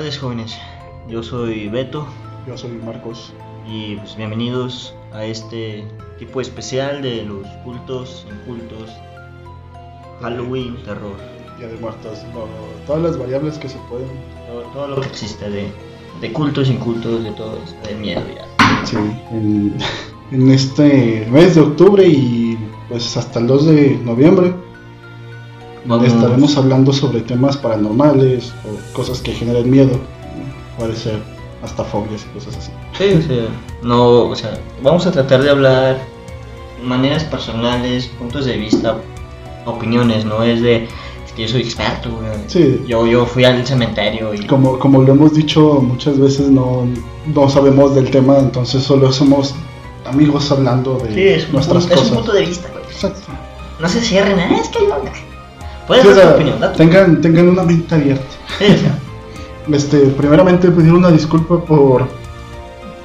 Tardes jóvenes, yo soy Beto Yo soy Marcos. y pues bienvenidos a este tipo especial de los cultos, incultos, Halloween, terror, de Muertos. lo- todas las variables que se pueden. todo, todo lo que existe de, de cultos, incultos, de todo de miedo ya. Sí, en, en este mes de octubre y pues hasta el 2 de noviembre Vamos, estaremos hablando sobre temas paranormales o cosas que generen miedo. Puede ser hasta fobias y cosas así. Sí, o sea, no, o sea, vamos a tratar de hablar maneras personales, puntos de vista, opiniones, no es de es que yo soy experto. Sí. Yo, yo fui al cementerio y Como, como lo hemos dicho muchas veces, no, no sabemos del tema, entonces solo somos amigos hablando de Sí, nuestras punto, es cosas. un punto de vista, güey. Exacto. No se cierren, "Ah, es que yo. Puedes Sí, dar tu opinión, da tu- tengan, tengan una mente abierta. Sí, o sea, Este, primeramente pedir una disculpa por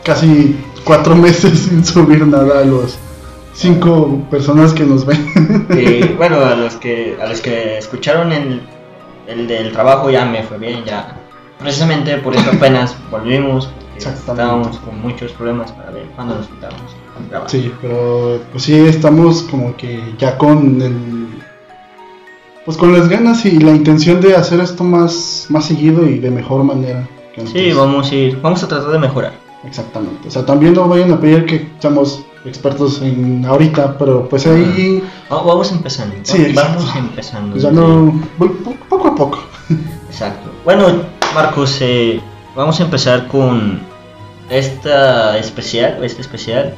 casi cuatro meses sin subir nada a los cinco personas que nos ven. y, bueno, a los que a los que escucharon el, el del trabajo ya me fue bien, ya. Precisamente por eso apenas volvimos. Estábamos con muchos problemas para ver cuándo nos grabar. Sí, pero pues sí estamos como que ya con el pues con las ganas y la intención de hacer esto más más seguido y de mejor manera. Sí, vamos a ir, vamos a tratar de mejorar. Exactamente. O sea, también no vayan a pedir que seamos expertos en ahorita, pero pues ahí Va- Vamos empezando. Sí, vamos exacto. empezando. ya no po- poco a poco. Exacto. Bueno, Marcos, eh, vamos a empezar con esta especial, este especial,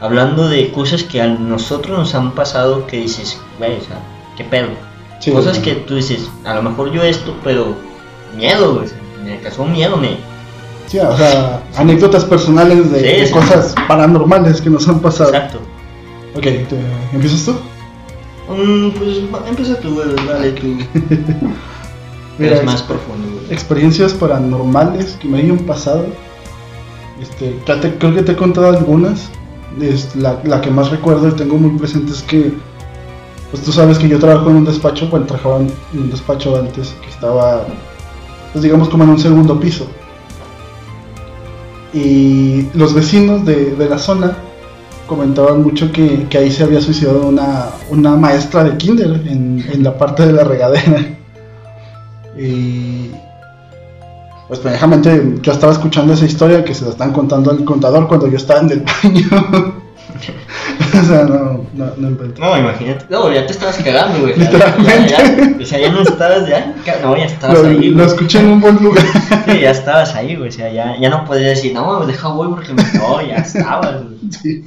hablando de cosas que a nosotros nos han pasado que dices, güey, o sea, qué pedo. Sí, cosas que tú dices, a lo mejor yo esto, pero miedo, güey, me causó miedo, me... Sí, o sea, anécdotas personales de, Sí, de sí. cosas paranormales que nos han pasado. Exacto. Ok, te- ¿empiezas tú? Mm, pues empieza tú, güey, dale tú. Mira, Eres más profundo, güey. experiencias paranormales que me hayan pasado. Este, te- creo que te he contado algunas. Es la, la que más recuerdo y tengo muy presente es que, pues tú sabes que yo trabajo en un despacho, bueno, trabajaba en un despacho antes que estaba, pues digamos como en un segundo piso. Y los vecinos de, de la zona comentaban mucho que, que ahí se había suicidado una, una maestra de kinder en, en la parte de la regadera. Y pues pendejamente yo estaba escuchando esa historia que se la están contando al contador cuando yo estaba en el baño. o sea, no, no, no invento. No, imagínate. No, ya te estabas cagando, güey. Literalmente. Ya, ya, o sea, ya no estabas, ya. No, ya estabas Lo, ahí, lo güey. escuché en un buen lugar. Sí, ya estabas ahí, güey. O sea, ya, ya no podías decir, no, deja voy porque me. No, ya estabas, güey. Sí.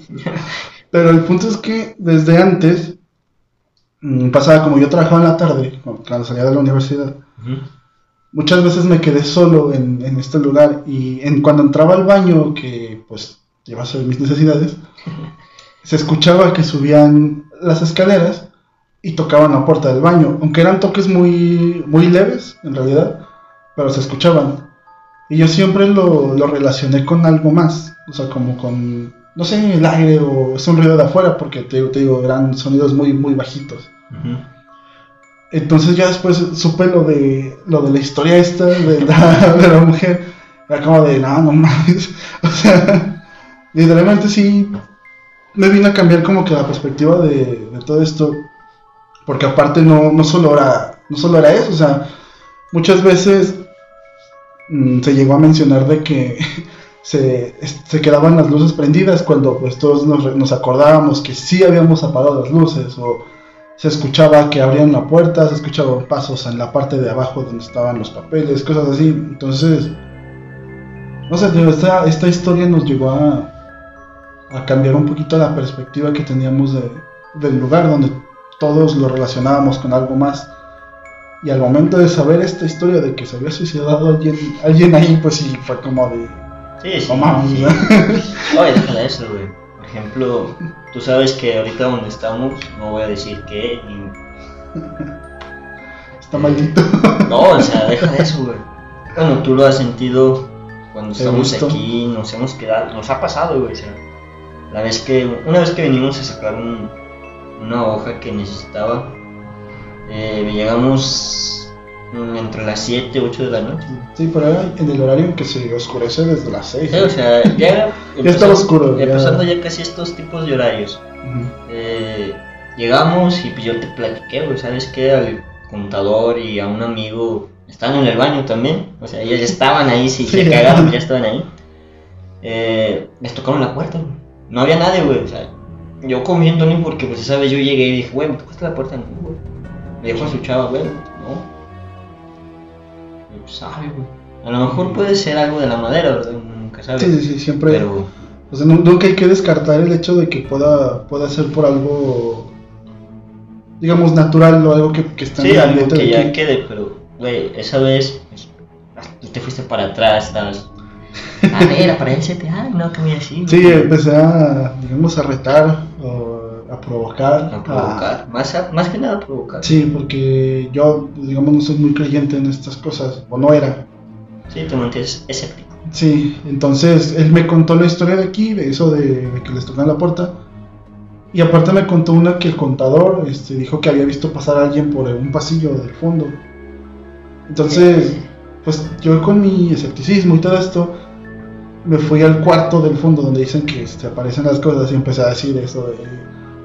Pero el punto es que desde antes mm, pasaba como yo trabajaba en la tarde, cuando salía de la universidad. Muchas veces me quedé solo en, en este lugar y en, cuando entraba al baño, que pues hacer mis necesidades, se escuchaba que subían las escaleras y tocaban la puerta del baño, aunque eran toques muy, muy leves en realidad, pero se escuchaban. Y yo siempre lo, lo relacioné con algo más, o sea, como con, no sé, el aire o es un ruido de afuera, porque te, te digo, eran sonidos muy, muy bajitos. Entonces ya después supe lo de lo de la historia esta de la, de la mujer. Era como de, no, no mames. O sea, literalmente sí me vino a cambiar como que la perspectiva de, todo esto. Porque aparte no, no solo era, no solo era eso, o sea, muchas veces mm, se llegó a mencionar de que se, se quedaban las luces prendidas cuando pues todos nos, nos acordábamos que sí habíamos apagado las luces o se escuchaba que abrían la puerta, se escuchaban pasos en la parte de abajo donde estaban los papeles, cosas así. Entonces, no sé, tío, esta, esta historia nos llegó a, a cambiar un poquito la perspectiva que teníamos de- del lugar donde todos lo relacionábamos con algo más. Y al momento de saber esta historia de que se había suicidado alguien, alguien ahí, pues sí, fue como de... Sí, sí. Mames, sí. Oye, deja de eso, güey. Por ejemplo, tú sabes que ahorita donde estamos, no voy a decir qué, ni. Está maldito. No, o sea, deja de eso, güey. Bueno, tú lo has sentido cuando estamos aquí, nos hemos quedado, nos ha pasado, güey. O sea, la vez que, una vez que venimos a sacar un- una hoja que necesitaba, eh, llegamos entre las 7 y 8 de la noche. Sí, pero era en el horario en que se oscurece desde las 6. Sí, o sea, ya, Ya estaba oscuro, ya. Empezando ya casi estos tipos de horarios. Eh, llegamos y pues yo te platiqué, ¿sabes qué? Al contador y a un amigo estaban en el baño también, o sea, ellos ya estaban ahí, si se Sí. cagaron, ya estaban ahí. Eh, les tocaron la puerta, güey. No había nadie, güey, o sea, yo comiendo ni porque, pues, esa vez yo llegué y dije, güey, ¿me tocaste la puerta? No, güey. Me dijo a su chava, güey, no. Y pues, sabe, güey. A lo mejor puede ser algo de la madera, ¿verdad? Nunca sabe. Sí, sí, sí, siempre. Pero, O sea, nu- nunca hay que descartar el hecho de que pueda, pueda ser por algo, digamos, natural o algo que, que está Sí, en el algo ambiente que de ya aquí. quede, pero, güey, esa vez pues, tú te fuiste para atrás, estabas. A ver, aparecete, ay, no, que voy así. Sí, empecé a, digamos, a retar o a provocar. A provocar, más, a- más que nada a provocar. Sí, porque yo, digamos, no soy muy creyente en estas cosas, o no era. Sí, te mantienes escéptico. Sí, entonces él me contó la historia de aquí, de eso de, de que les tocan la puerta. Y aparte me contó una que el contador este, dijo que había visto pasar a alguien por un pasillo del fondo. Entonces, pues yo con mi escepticismo y todo esto, me fui al cuarto del fondo donde dicen que este, aparecen las cosas y empecé a decir eso de,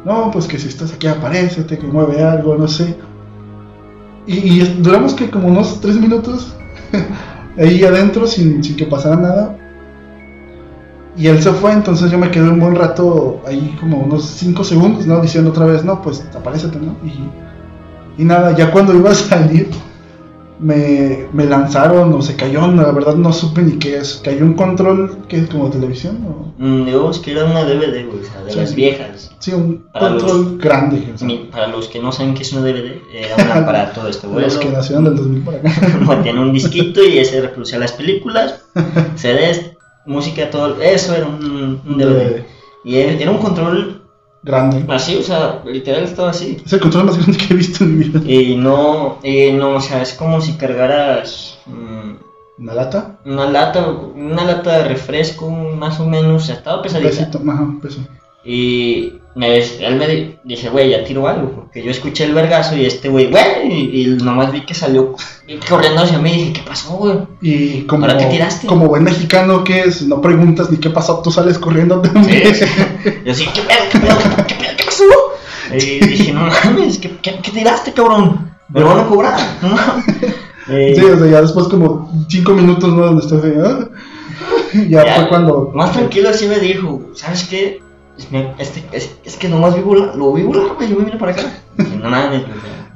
no, pues que si estás aquí aparecete, que mueve algo, no sé. Y, duramos que como unos tres minutos ahí adentro sin, que pasara nada. Y él se fue, entonces yo me quedé un buen rato ahí como unos 5 segundos, ¿no? Diciendo otra vez, no, pues aparécete, ¿no? Y nada, ya cuando iba a salir, me, me lanzaron o se cayó, no, la verdad no supe ni qué es. Cayó un control que es como televisión, ¿no? Mm, digamos que era una DVD, güey, o sea, de Sí. las viejas. Sí, un Para control grande. o sea, Mi- Para los que no saben qué es una DVD, era un aparato este de los que nacieron del 2000 para acá. Tiene un disquito y ese reproducía las películas, CDs, música, todo. Eso era un, un DVD. Y era era un control Grande. así, o sea, literal estaba así. Es el control más grande que he visto en mi vida. Y no, y no, o sea, es como si cargaras mm, ¿Una lata? una lata, una lata de refresco, más o menos, o sea, estaba pesadita. pesito, ajá, un peso. Y me, él me di- dije, güey, ya tiro algo, porque yo escuché el vergazo y este güey, güey, y, y nomás vi que salió corriendo hacia mí y dije, ¿qué pasó, güey? Y como, ¿Ahora qué tiraste? como buen mexicano que es, no preguntas ni qué pasó, tú sales corriendo también. Yo así, ¿qué pedo, qué pedo, qué pedo, qué pasó? Y dije, no mames, ¿qué, qué, qué tiraste, cabrón? Me lo van a cobrar, no. Eh, Sí, o sea, ya después como cinco minutos, ¿no? Donde estás de, ah. ya, ya, fue cuando... Más tranquilo así me dijo, ¿sabes qué? Es, me- este, es, es que nomás vi volar, lo vi volar, güey, yo me vine para acá. No mames,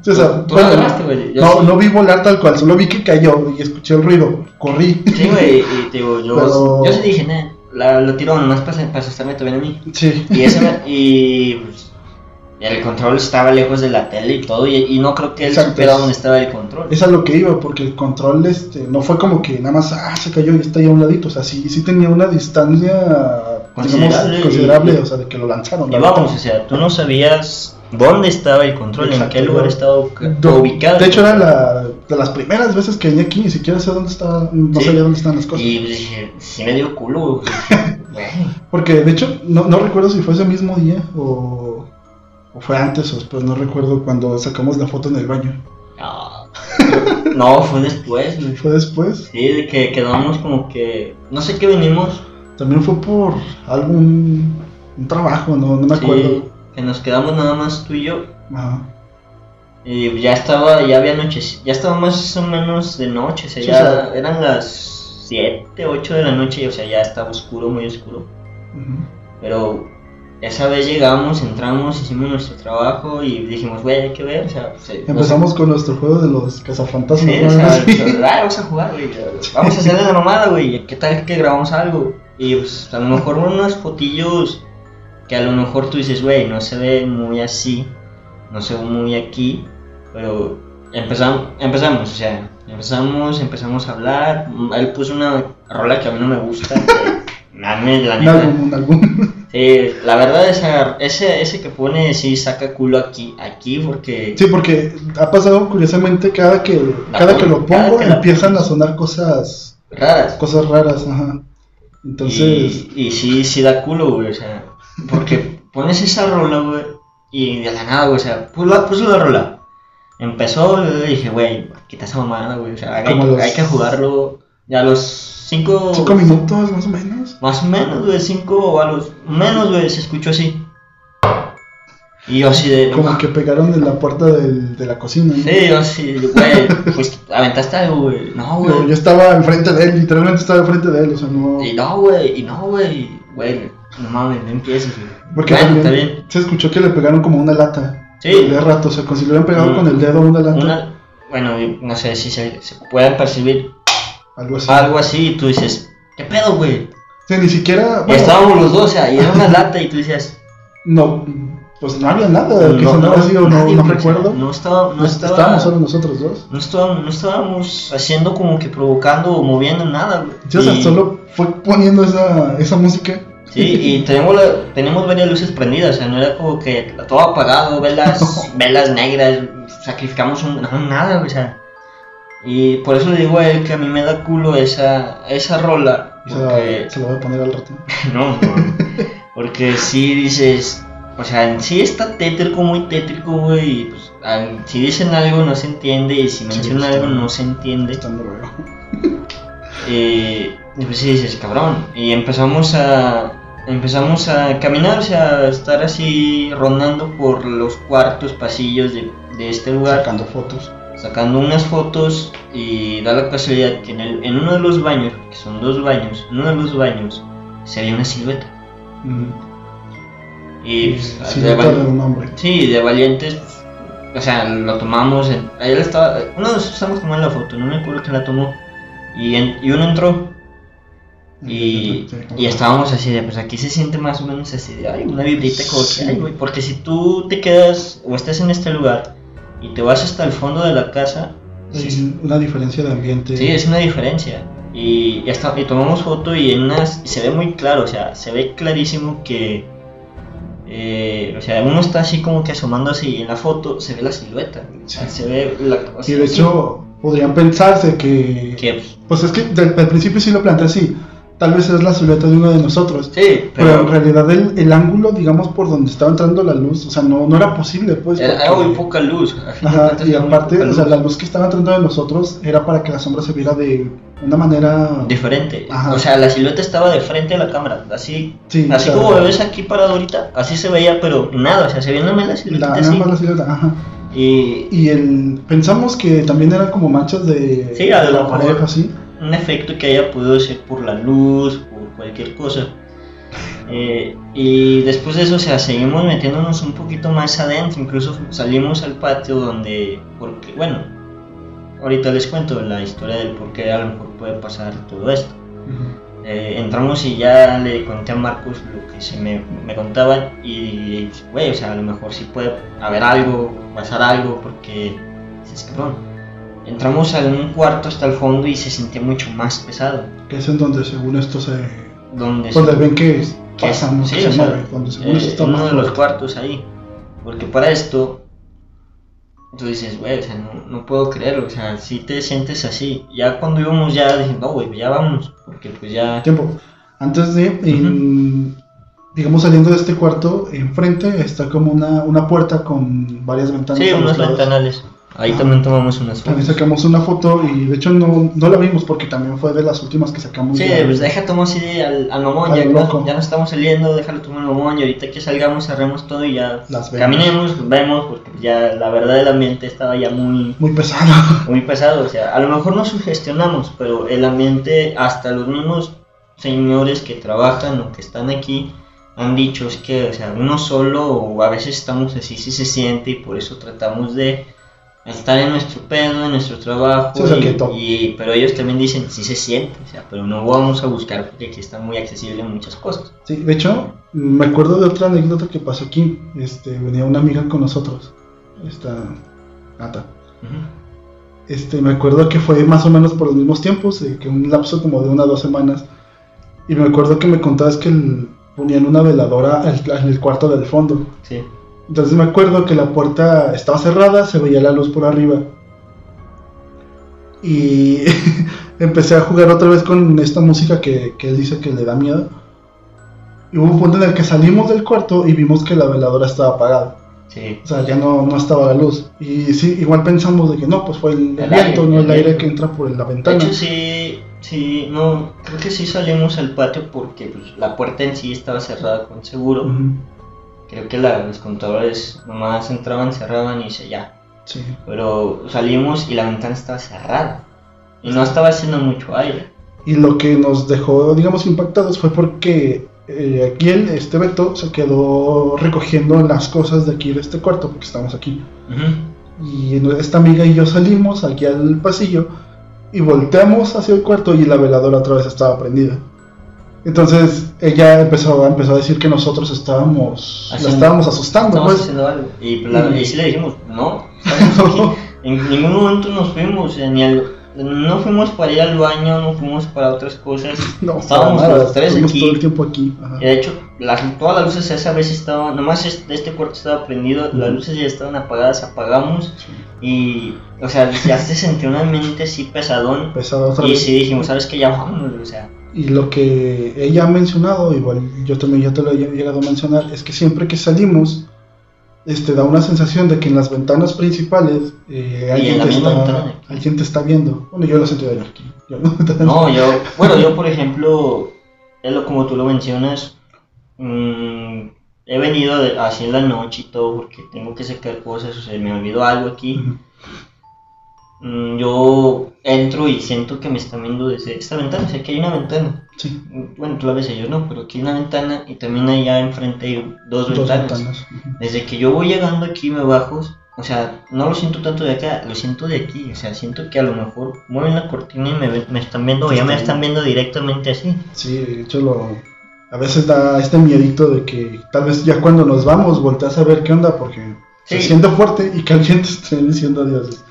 o sea, tú bueno, agarraste, güey. No, sí. no vi volar tal cual, solo vi que cayó y escuché el ruido, corrí. Sí, güey, y te digo, yo, Pero- yo sí dije, nah, la, lo tiro nomás para, para asustarme también a mí. Sí. Y, ese y pues, el control estaba lejos de la tele y todo, y, y no creo que él supiera dónde estaba el control. Es a lo que iba, porque el control este, no fue como que nada más, ah, se cayó y está ahí a un ladito, o sea, sí, sí tenía una distancia Considerable, digamos, y- considerable, o sea, de que lo lanzaron. Y vamos, o sea, tú no sabías dónde estaba el control, en qué lugar estaba ubicado. De hecho, era la, de las primeras veces que venía aquí, ni siquiera sé dónde estaba, no Sí. sabía dónde estaban las cosas. Y dije, sí me dio culo. Porque de hecho, no, no recuerdo si fue ese mismo día o, o fue antes o después, no recuerdo cuando sacamos la foto en el baño. No, no, fue después, güey. Fue después. Sí, de que quedamos como que. No sé qué venimos. También fue por algún un trabajo, no, no me sí, acuerdo. que nos quedamos nada más tú y yo. Ajá. Y ya estaba, ya había noches, ya estaba más o menos de noche, o sea, Sí, ya o sea- eran las 7, 8 de la noche, y, o sea, ya estaba oscuro, muy oscuro. Pero esa vez llegamos, entramos, hicimos nuestro trabajo y dijimos, güey, hay que ver, o sea, pues, no Empezamos con nuestro juego de los cazafantasmas. Sí, ¿no? o sea, o sea, ah, vamos a jugar, güey. Vamos a hacerle la mamada, güey. ¿Qué tal que grabamos algo? Y pues a lo mejor unos fotillos que a lo mejor tú dices, güey, no se ve muy así, no se ve muy aquí, pero empezamos, empezamos, o sea, empezamos, empezamos a hablar. Él puso una rola que a mí no me gusta. que, la neta. algún, algún. La verdad, esa, ese, ese que pone sí saca culo aquí, aquí, porque. Sí, porque ha pasado curiosamente cada que, La cada que lo pongo que la empiezan a sonar cosas Raras. cosas raras, ajá. Entonces, Y, y sí, sí da culo, güey, o sea, porque pones esa rola, güey, y de la nada, güey, o sea, puso la, puso la rola. empezó, le dije, güey, quita esa mamada, güey. O sea, hay, los- hay que jugarlo ya los cinco. Cinco minutos, más o menos. Más o menos, güey, cinco o a los menos, güey, se escuchó así. Y yo así de. Como que pegaron en la puerta del- de la cocina. ¿no? Sí, yo así, güey, pues aventaste algo, güey. No, güey. yo estaba enfrente de él, literalmente estaba enfrente de él, o sea, no. Y no, güey, y no, güey. Güey, no mames, no empieces, güey. Porque bueno, también está bien. se escuchó que le pegaron como una lata. Sí. De rato, o sea, como si le hubieran pegado Mm. con el dedo una lata. Una, bueno, no sé si se, se puede percibir Algo así. algo así y tú dices, ¿qué pedo, güey? O sea, ni siquiera. Bueno, estábamos los dos, o sea, y era una lata y tú decías, No, pues no había nada que no, no, así, o no, nadie, no güey, o sea, recuerdo. No, estaba, no Pues, estaba, Estábamos solo nosotros dos. no estábamos, no estábamos haciendo como que provocando o moviendo nada, güey. Sí, o sea, solo fue poniendo esa, esa música. Sí, y tenemos, la- tenemos varias luces prendidas, o sea, no era como que todo apagado, velas, velas negras, sacrificamos un, no, nada, o sea. Y por eso le digo a él que a mí me da culo esa, esa rola, porque, se lo voy a poner al rato. no, no, porque si dices, o sea, sí está tétrico, muy tétrico, güey, y pues, si dicen algo no se entiende, y si mencionan algo no se entiende. Eh, y pues sí dices, cabrón. Y empezamos a empezamos a caminar, o sea, a estar así rondando por los cuartos, pasillos de, de este lugar, Sacando fotos. Sacando unas fotos y da la casualidad que en, el- en uno de los baños, que son dos baños, en uno de los baños se veía una silueta. Y pues, de Silueta val- de un hombre. Sí, de valientes, o sea, lo tomamos, en, él estaba, uno de nosotros estábamos tomando la foto, no me acuerdo quién la tomó, y, en- y uno entró, y, y estábamos así de, pues aquí se siente más o menos así de, ay, una vibrita como que, ay, güey, porque si tú te quedas o estás en este lugar y te vas hasta el fondo de la casa, sí, Hay una diferencia de ambiente. sí, es una diferencia. Y, y, hasta- y tomamos foto y en unas, y se ve muy claro, o sea, se ve clarísimo que, eh, o sea, uno está así como que asomándose y en la foto se ve la silueta, Sí. se ve la... o Y de sí, hecho, podrían pensarse que. que, pues, Pues es que al principio sí lo planteé así. Tal vez es la silueta de uno de nosotros. sí, Pero, pero, en realidad el, el ángulo, digamos, por donde estaba entrando la luz, o sea, no, no era posible, pues. era, muy poca luz. Ajá, y aparte, o sea, la luz que estaba entrando de nosotros era para que la sombra se viera de una manera... diferente. Ajá. O sea, la silueta estaba de frente a la cámara, así, Sí, así como me ves aquí parado ahorita, así se veía, pero nada, o sea, se veía nada más la silueta la, así. nada más la silueta, ajá. Y Y el, pensamos que también eran como manchas de, Sí, de la pared, así. Un efecto que haya podido ser por la luz, por cualquier cosa. Eh, y después de eso, o sea, seguimos metiéndonos un poquito más adentro, incluso salimos al patio donde, porque, bueno, ahorita les cuento la historia del por qué a lo mejor puede pasar todo esto. Eh, entramos y ya le conté a Marcos lo que se me, me contaban y, güey, o sea, a lo mejor sí puede haber algo, pasar algo, porque, dices, cabrón, entramos a un cuarto hasta el fondo y se sentía mucho más pesado. Que es en donde según esto se... Donde Donde ven que que pasa, ¿no? sí, se sea, mueve, donde según eh, eso está uno más de los cuartos ahí. Porque para esto, tú dices, güey, o sea, no, no puedo creerlo, o sea, si te sientes así. Ya cuando íbamos ya dije, no, güey, ya vamos, porque pues ya... Tiempo. Antes de, en- digamos, saliendo de este cuarto, enfrente está como una, una puerta con varias ventanas. Sí, unos ventanales. Ahí Ah. también tomamos unas También fotos. sacamos una foto y de hecho no, no la vimos porque también fue de las últimas que sacamos. Sí, de- pues deja tomar así al, al mamón, ya, no, ya no estamos saliendo, déjalo tomar al mamón y ahorita que salgamos cerremos todo y ya Las caminemos, vemos, porque ya la verdad el ambiente estaba ya muy, Muy pesado. muy pesado, o sea, a lo mejor nos sugestionamos, pero el ambiente, hasta los mismos señores que trabajan o que están aquí, han dicho es que, o sea, uno solo o a veces estamos así, sí se siente y por eso tratamos de estar en nuestro pedo, en nuestro trabajo, y- y- pero ellos también dicen sí se siente, o sea, pero no vamos a buscar porque aquí está muy accesible muchas cosas. Sí, de hecho, me acuerdo de otra anécdota que pasó aquí. Este, venía una amiga con nosotros. Esta Nata. Este, me acuerdo que fue más o menos por los mismos tiempos, que un lapso como de una o dos semanas. Y me acuerdo que me contabas que el- ponían una veladora en el cuarto del fondo. Sí. Entonces me acuerdo que la puerta estaba cerrada, se veía la luz por arriba. Y empecé a jugar otra vez con esta música que, que él dice que le da miedo. Y hubo un punto en el que salimos del cuarto y vimos que la veladora estaba apagada. Sí. O sea, ya no, no estaba la luz. Y sí, igual pensamos de que no, pues fue el, El viento, aire, no el el aire que entra por la De ventana. hecho, sí, sí, no, creo que sí salimos al patio porque pues, la puerta en sí estaba cerrada con seguro. Creo que la- los contadores nomás entraban, cerraban y se ya. Sí. Pero salimos y la ventana estaba cerrada. Y no estaba haciendo mucho aire. Y lo que nos dejó, digamos, impactados fue porque eh, aquí el, este Beto se quedó recogiendo las cosas de aquí de este cuarto, porque estamos aquí. Y esta amiga y yo salimos aquí al pasillo y volteamos hacia el cuarto y la veladora otra vez estaba prendida. Entonces ella empezó, empezó a decir que nosotros estábamos, la estábamos asustando. Pues. algo. Y, la- Y- sí le dijimos, no. En ningún momento nos fuimos, sea, ni al- no fuimos para ir al baño, no fuimos para otras cosas. No, Estábamos nada, los tres aquí. todo el tiempo aquí. ajá. Y de hecho, las, todas las luces esa vez estaban, nomás es- este cuarto estaba prendido, las luces ya estaban apagadas, apagamos Sí. y, o sea, ya se sentía una mente así pesadón. Otra Y vez. sí dijimos, ¿sabes qué? Ya vámonos, o sea, Y lo que ella ha mencionado, igual yo también ya te lo he llegado a mencionar, es que siempre que salimos, este da una sensación de que en las ventanas principales eh, en alguien, la te está, ventana. alguien te está viendo. Bueno, yo lo sentido de aquí. Yo no, yo, bueno, yo por ejemplo, como tú lo mencionas, mm, he venido así en la noche y todo porque tengo que sacar cosas, o sea, me olvidó algo aquí. Yo entro y siento que me están viendo desde esta ventana, o sea, que hay una ventana. Sí, Bueno, tú la ves ellos no, pero aquí hay una ventana y también allá enfrente hay dos, dos ventanas. Desde que yo voy llegando aquí me bajo, o sea, no lo siento tanto de acá, lo siento de aquí, o sea, siento que a lo mejor mueven la cortina y me, me están viendo, o ya me están viendo directamente así. Sí, de hecho lo, a veces da este miedito de que tal vez ya cuando nos vamos volteas a ver qué onda porque se siente fuerte y que alguien te esté diciendo adiós.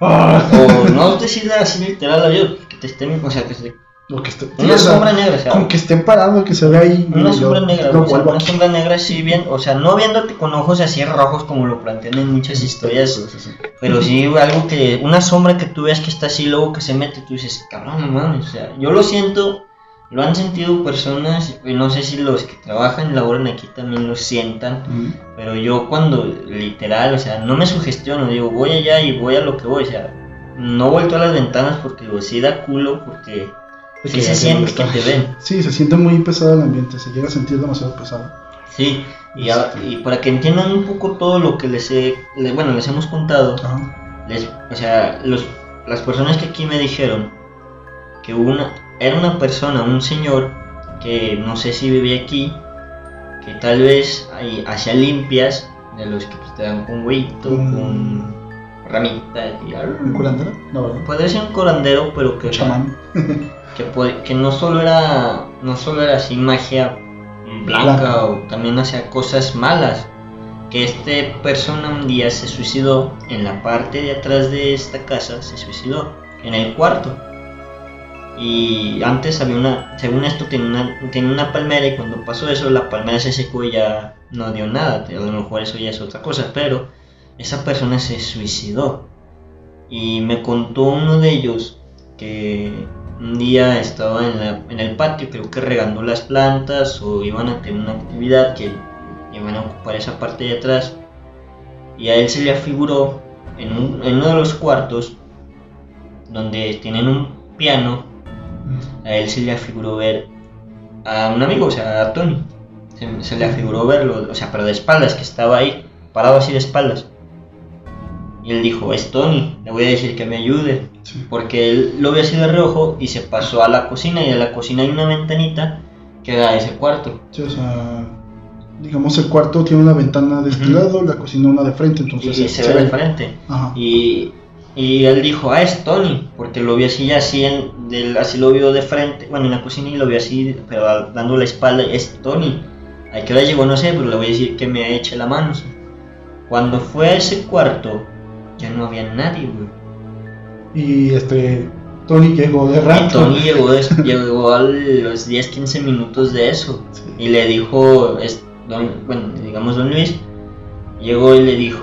Ah. O no decirle así literal a Dios, que te estén, o sea, que se, O que esté, una o sea, sombra negra, o sea, Con que esté parado, que se vea ahí. Una yo- sombra negra, o sea, una sombra negra así bien, o sea, no viéndote con ojos así rojos como lo plantean en muchas historias, Sí, sí, sí. pero sí algo que, una sombra que tú ves que está así, luego que se mete, tú dices, cabrón, no mames, o sea, yo lo siento, lo han sentido personas, no sé si los que trabajan y laboran aquí también lo sientan, Ujú. pero yo cuando, literal, o sea, no me sugestiono, digo, voy allá y voy a lo que voy, o sea, no vuelto a las ventanas porque digo, sí da culo, porque De sí se siente que te ven. Sí, se siente muy pesado el ambiente, se llega a sentir demasiado pesado. Sí, y, a- y para que entiendan un poco todo lo que les he, le- bueno, les hemos contado, Ajá. les, o sea, los, las personas que aquí me dijeron que una, era una persona, un señor, que no sé si vivía aquí, que tal vez hacía limpias, de los que te dan con huevito, Mm. con ramita, y, ¿Un curandero? No, ¿verdad? Puede ser un curandero, pero que, chamán. que, puede- que no solo era no solo era así magia blanca Blanca. o también hacía cosas malas que este persona un día se suicidó en la parte de atrás de esta casa se suicidó en el cuarto y antes había una según esto tenía una, tenía una palmera y cuando pasó eso la palmera se secó y ya no dio nada. A lo mejor eso ya es otra cosa pero esa persona se suicidó. Y me contó uno de ellos que un día estaba en, el patio, creo que regando las plantas o iban a tener una actividad que iban a ocupar esa parte de atrás. Y a él se le afiguró en uno de los cuartos donde tienen un piano, a él se le afiguró ver a un amigo, o sea, a Tony. Se, se le afiguró verlo, o sea, pero de espaldas, que estaba ahí, parado así de espaldas. Y él dijo, es Tony, le voy a decir que me ayude. Sí. Porque él lo vio así de reojo y se pasó a la cocina y en la cocina hay una ventanita que da a ese cuarto. Sí, o sea, digamos el cuarto tiene una ventana de este lado, la cocina una de frente, entonces y se, ve de frente. Ajá. Y, y él dijo, ah, es Tony, porque lo vio así, así, en, del, así lo vio de frente, bueno, en la cocina y lo vio así, pero dando la espalda, es Tony. ¿A qué hora llegó? No sé, pero le voy a decir que me eche la mano. sí. Cuando fue a ese cuarto, ya no había nadie, güey. Y este, Tony llegó de Y rato. Tony llegó, llegó a los 10-15 minutos de eso. Sí. Y le dijo, es, don, bueno, digamos don Luis, llegó y le dijo,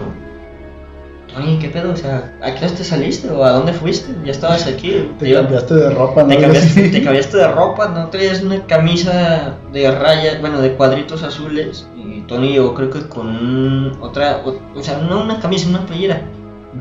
Tony, ¿qué pedo? O sea, ¿a qué hora te saliste? ¿O a dónde fuiste? Ya estabas aquí. Te cambiaste de ropa, ¿no? te cambiaste, así. te cambiaste de ropa, ¿no? Traías una camisa de rayas, bueno, de cuadritos azules y Tony llegó creo que con un- otra, o, o sea, no una camisa, una playera,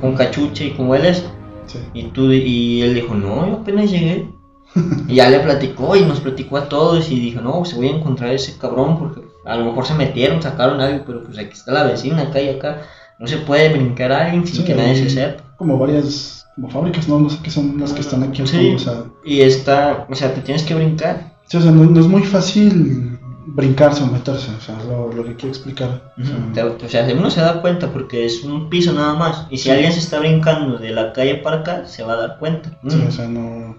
con cachucha y como él es. Sí. Y, tú, y él dijo, no, yo apenas llegué. y ya le platicó y nos platicó a todos y dijo, no, se voy a encontrar a ese cabrón porque a lo mejor se metieron, sacaron algo, pero pues aquí está la vecina, acá y acá. No se puede brincar a alguien sin Sí, que nadie se sepa. Como varias como fábricas, no, no sé qué son las que están aquí al Sí. fondo, o sea, Y está, o sea, te tienes que brincar. sí, o sea, no, no es muy fácil brincarse o meterse, o sea, lo, lo que quiero explicar. O sea, Te- O sea, uno se da cuenta porque es un piso nada más. Y si Sí. alguien se está brincando de la calle para acá, se va a dar cuenta. sí, Mm. o sea, no,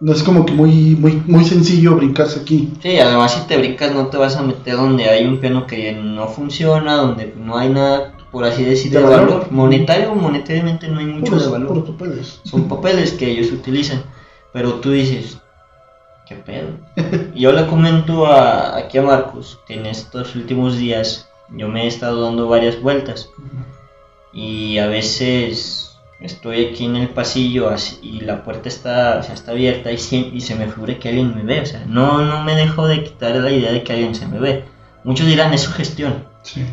no es como que muy, muy, muy sencillo brincarse aquí. Sí, además si te brincas no te vas a meter donde hay un piano que no funciona, donde no hay nada, por así decir, de, De valor. valor. Monetario monetariamente no hay mucho Puros, de valor. papeles. Son papeles que ellos utilizan. Pero tú dices, ¿qué pedo? Yo le comento a, aquí a Marcos que en estos últimos días yo me he estado dando varias vueltas. Y a veces estoy aquí en el pasillo así- y la puerta está, o sea, está abierta y, y se me figura que alguien me ve. O sea, no, no me dejo de quitar la idea de que alguien se me ve. Muchos dirán, es sugestión. Sí.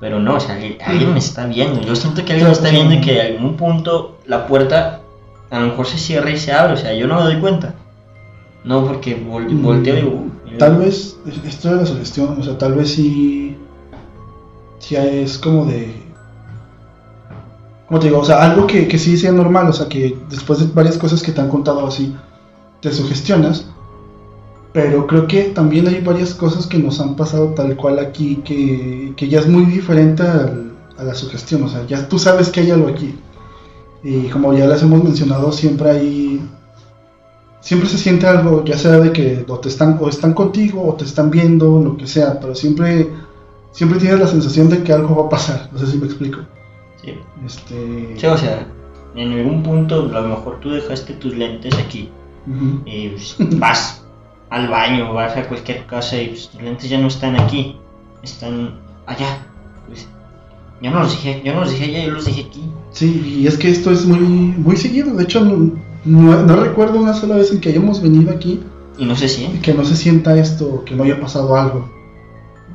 Pero no, o sea, alguien, me está viendo. Yo siento que alguien me está viendo y que en algún punto la puerta a lo mejor se cierra y se abre. O sea, yo no me doy cuenta. No, porque vol- Mm, volteo y digo, "Uh", Tal vez esto de la sugestión, o sea, tal vez sí, sí es como de, como te digo, o sea, algo que, que sí sea normal, o sea, que después de varias cosas que te han contado así, te sugestionas, pero creo que también hay varias cosas que nos han pasado tal cual aquí, que, que ya es muy diferente al- a la sugestión, o sea, ya tú sabes que hay algo aquí. Y como ya les hemos mencionado, siempre hay siempre se siente algo, ya sea de que o te están, o están contigo, o te están viendo, lo que sea, pero siempre, siempre tienes la sensación de que algo va a pasar, no sé si me explico. Sí. Este, Sí, o sea, en algún punto a lo mejor tú dejaste tus lentes aquí y pues, vas al baño, vas a cualquier casa y pues, tus lentes ya no están aquí, están allá. Pues, yo no los dejé, yo no los dejé allá, yo los dejé aquí. Sí, y es que esto es muy, muy seguido, de hecho no, no- no recuerdo una sola vez en que hayamos venido aquí Y no sé y si. que no se sienta esto, que no haya pasado algo.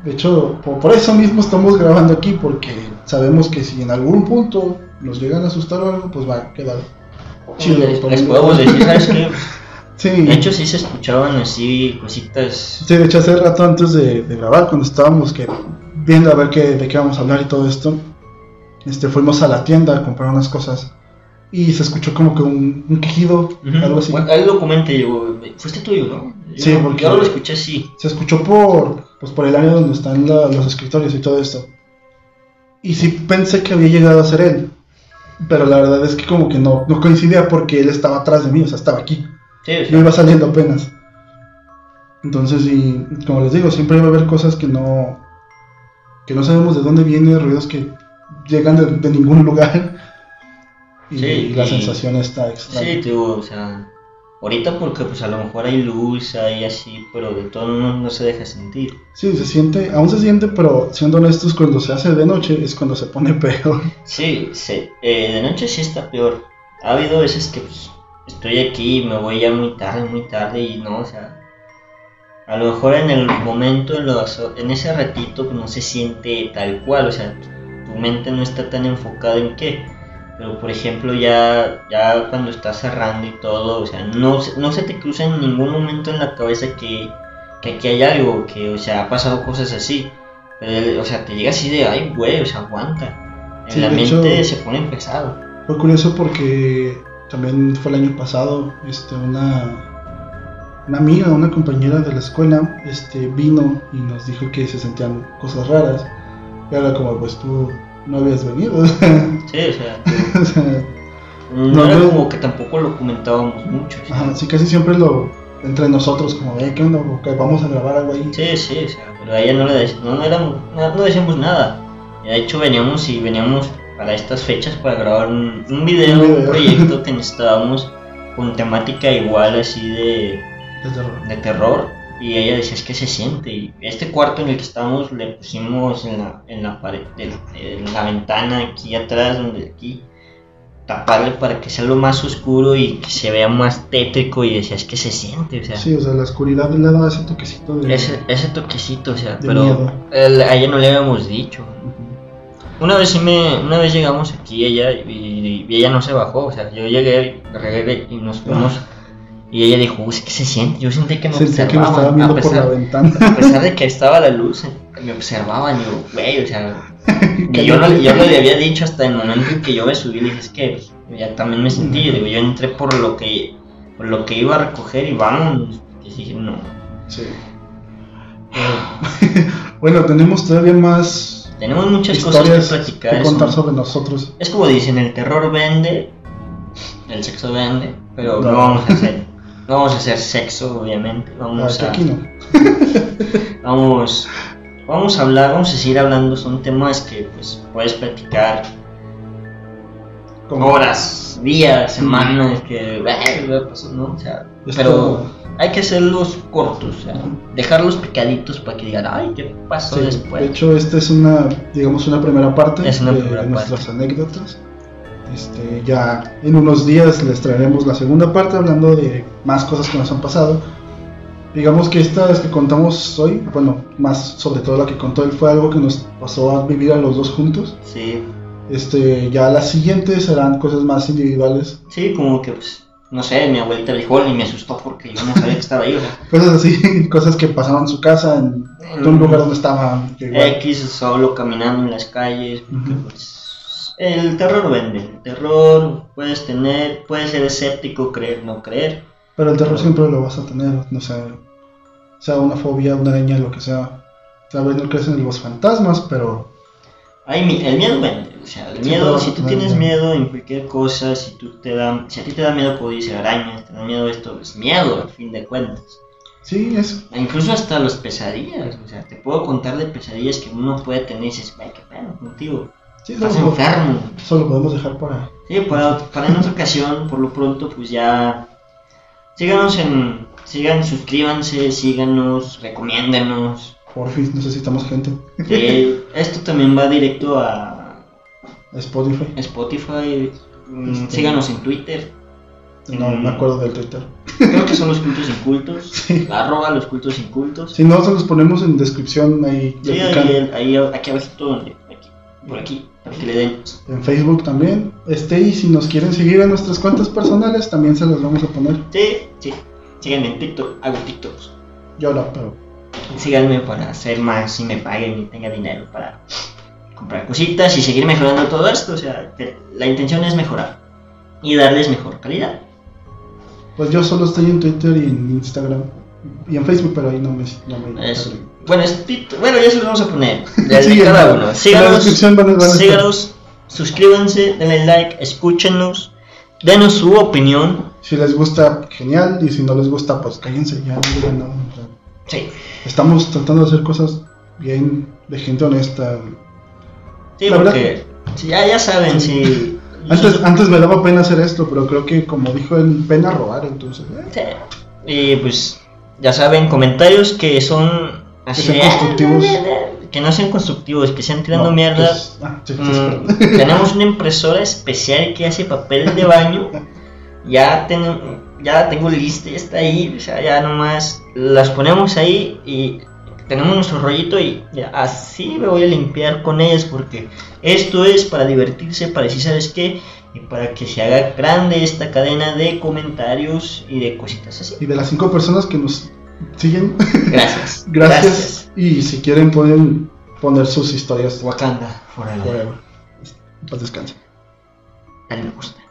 De hecho, por, por eso mismo estamos grabando aquí, porque sabemos que si en algún punto nos llegan a asustar o algo, pues va a quedar chido. les, les podemos decir, ¿sabes qué? Sí. De hecho, sí se escuchaban así cositas. Sí, de hecho hace rato antes de, de grabar, cuando estábamos que, viendo a ver qué, de qué vamos a hablar y todo esto, este, fuimos a la tienda a comprar unas cosas y se escuchó como que un, un quejido, algo así. Bueno, ahí lo comenté, fuiste tuyo, ¿no? Yo, Sí, porque- yo lo escuché así. Se escuchó por, pues, por el área donde están la- los escritorios y todo esto. Y sí pensé que había llegado a ser él, pero la verdad es que como que no, no coincidía porque él estaba atrás de mí, o sea, estaba aquí. Sí, Yo iba saliendo apenas. Entonces, y como les digo, siempre va a haber cosas que no que no sabemos de dónde vienen, ruidos que llegan de, de ningún lugar. Y, Sí, la sensación está Sí, extraña. te digo, o sea, ahorita porque pues a lo mejor hay luz, hay así, pero de todo no, no se deja sentir. Sí, se siente, aún se siente, pero siendo honestos, cuando se hace de noche es cuando se pone peor. Sí, sí, eh, de noche sí está peor. Ha habido veces que pues estoy aquí y me voy ya muy tarde, muy tarde y no, o sea, a lo mejor en el momento, en, los- en ese ratito no se siente tal cual, o sea, tu mente no está tan enfocada en qué. Pero por ejemplo ya, ya cuando estás cerrando y todo, o sea, no, se- no se te cruza en ningún momento en la cabeza que, que aquí hay algo, que o sea, ha pasado cosas así. Pero, o sea, te llega así de, ay, güey, o sea, aguanta. En Sí, la mente hecho- se pone pesado. Fue curioso porque también fue el año pasado, este, una, una amiga, una compañera de la escuela, este, vino y nos dijo que se sentían cosas raras. Y ahora como pues tú no habías venido. Sí, o sea, O sea, no, No, era como que tampoco lo comentábamos mucho. sea. Ajá, sí, casi siempre lo entre nosotros, como, "Eh, ¿qué onda? Vamos a grabar algo ahí. Sí, sí, o sea, pero a ella no le no, no, no, no decíamos nada. De hecho veníamos y veníamos para estas fechas para grabar un, un video, Un proyecto que necesitábamos con temática igual así de, de terror. de terror. Y ella decía, es que se siente. Y este cuarto en el que estamos le pusimos en la, en la pared, en, en la ventana aquí atrás, donde aquí. taparle para que sea lo más oscuro y que se vea más tétrico y decía, es que se siente, o sea, Sí, o sea, la oscuridad le da ese toquecito de... ese, ese toquecito, o sea, pero el- a ella no le habíamos dicho. Ujú. Una vez sí me, una vez llegamos aquí ella y, y ella no se bajó, o sea, yo llegué, regué y nos fuimos y ella dijo, "Uy, ¿qué se siente? Yo sentí que me Sentía que me observaban, estaba viendo a por la pesar, ventana. a pesar de que estaba la luz, me observaban y yo, güey, o sea, y yo, no, yo no le había dicho hasta el momento en que yo me subí, le dije, es que ya también me sentí, digo, yo entré por lo que, por lo que iba a recoger y vamos, y dije, no, Sí. Eh, bueno, tenemos todavía más tenemos muchas historias cosas que platicar. que contar sobre nosotros. Es como dicen, el terror vende, el sexo vende, pero no, No. vamos a hacer, no vamos a hacer sexo, obviamente. Vamos a, aquí no. vamos, vamos a hablar, vamos a seguir hablando, son temas que pues puedes platicar Como- horas, días, semanas, que "Ay, pasó", ¿no? O sea, pero hay que hacerlos cortos, sea, dejarlos picaditos para que digan, ay, ¿qué pasó Sí, después? de hecho, esta es una, digamos, una primera parte Es una de primera nuestras anécdotas. Este, ya en unos días les traeremos la segunda parte hablando de más cosas que nos han pasado. Digamos que estas que contamos hoy, bueno, más sobre todo la que contó él, fue algo que nos pasó a vivir a los dos juntos. Sí, Este, ya las siguientes serán cosas más individuales, sí, como que, pues, no sé, mi abuelita dijo y me asustó porque yo no sabía que estaba ahí, cosas así, cosas que pasaban en su casa, en, en un lugar donde estaba. X solo caminando en las calles, porque, Ujú. pues, el terror vende, el terror puedes tener, puedes ser escéptico, creer, no creer, Pero el terror siempre lo vas a tener, no sé, sea una fobia, una araña, lo que sea. Tal vez no crees en los fantasmas, pero Ay, mi- el miedo vende, o sea, el Sí, miedo, si tú tienes miedo en cualquier cosa, si tú te da, si a ti te da miedo como dice arañas, te da miedo esto, es miedo al fin de cuentas. sí, es E Incluso hasta las pesadillas, o sea, te puedo contar de pesadillas que uno puede tener y dices, "Güey, qué pedo contigo, sí, estás solo, enfermo. solo podemos dejar para Sí, para, para en otra ocasión, por lo pronto, pues ya. Síganos en. Sigan, suscríbanse, síganos, recomiéndenos. Por fin necesitamos gente. Eh, esto también va directo a Spotify. Spotify. mm, Este- Síganos en Twitter. No Mm. me acuerdo del Twitter. Creo que son los cultos incultos. Sí. Arroba los cultos incultos. Si no, se los ponemos en descripción ahí. Sí, ahí, ahí, aquí abajito, donde, aquí, por aquí, para que le den. En Facebook también. Este, y si nos quieren seguir en nuestras cuentas personales, también se los vamos a poner. Sí, sí. Síganme en TikTok, hago TikToks. Yo no, pero Síganme para hacer más y me paguen y tenga dinero para comprar cositas y seguir mejorando todo esto. O sea, la intención es mejorar y darles mejor calidad. pues yo solo estoy en Twitter y en Instagram. Y en Facebook, pero ahí no me. No me Eso. Bueno, es bueno, ya se lo vamos a poner. Sí, cada uno. Síganos, van a- van a estar. síganos, suscríbanse, denle like, escúchenos, denos su opinión. Si les gusta, genial. Y si no les gusta, pues cállense ya. no digan nada. O sea, Sí, Estamos tratando de hacer cosas bien de gente honesta. sí La verdad porque sí, ya, ya saben, si. Antes, antes me daba pena hacer esto, pero creo que como dijo él, pena robar, entonces. eh, Sí. Y pues ya saben, comentarios que son así sean de- constructivos. Que no sean constructivos, que sean tirando no, mierda. pues, ah, sí, sí, Mm, sí. tenemos una impresora especial que hace papel de baño. Ya, ten- ya tengo lista, ya está ahí. O sea, ya nomás las ponemos ahí y tenemos nuestro rollito y ya así me voy a limpiar con ellas porque esto es para divertirse, para decir, ¿sabes qué? Y para que se haga grande esta cadena de comentarios y de cositas así. Y de las cinco personas que nos siguen, Gracias. gracias. Y si quieren, pueden poner sus historias. Wakanda forever. Forever. Pues descansen. Dale me gusta.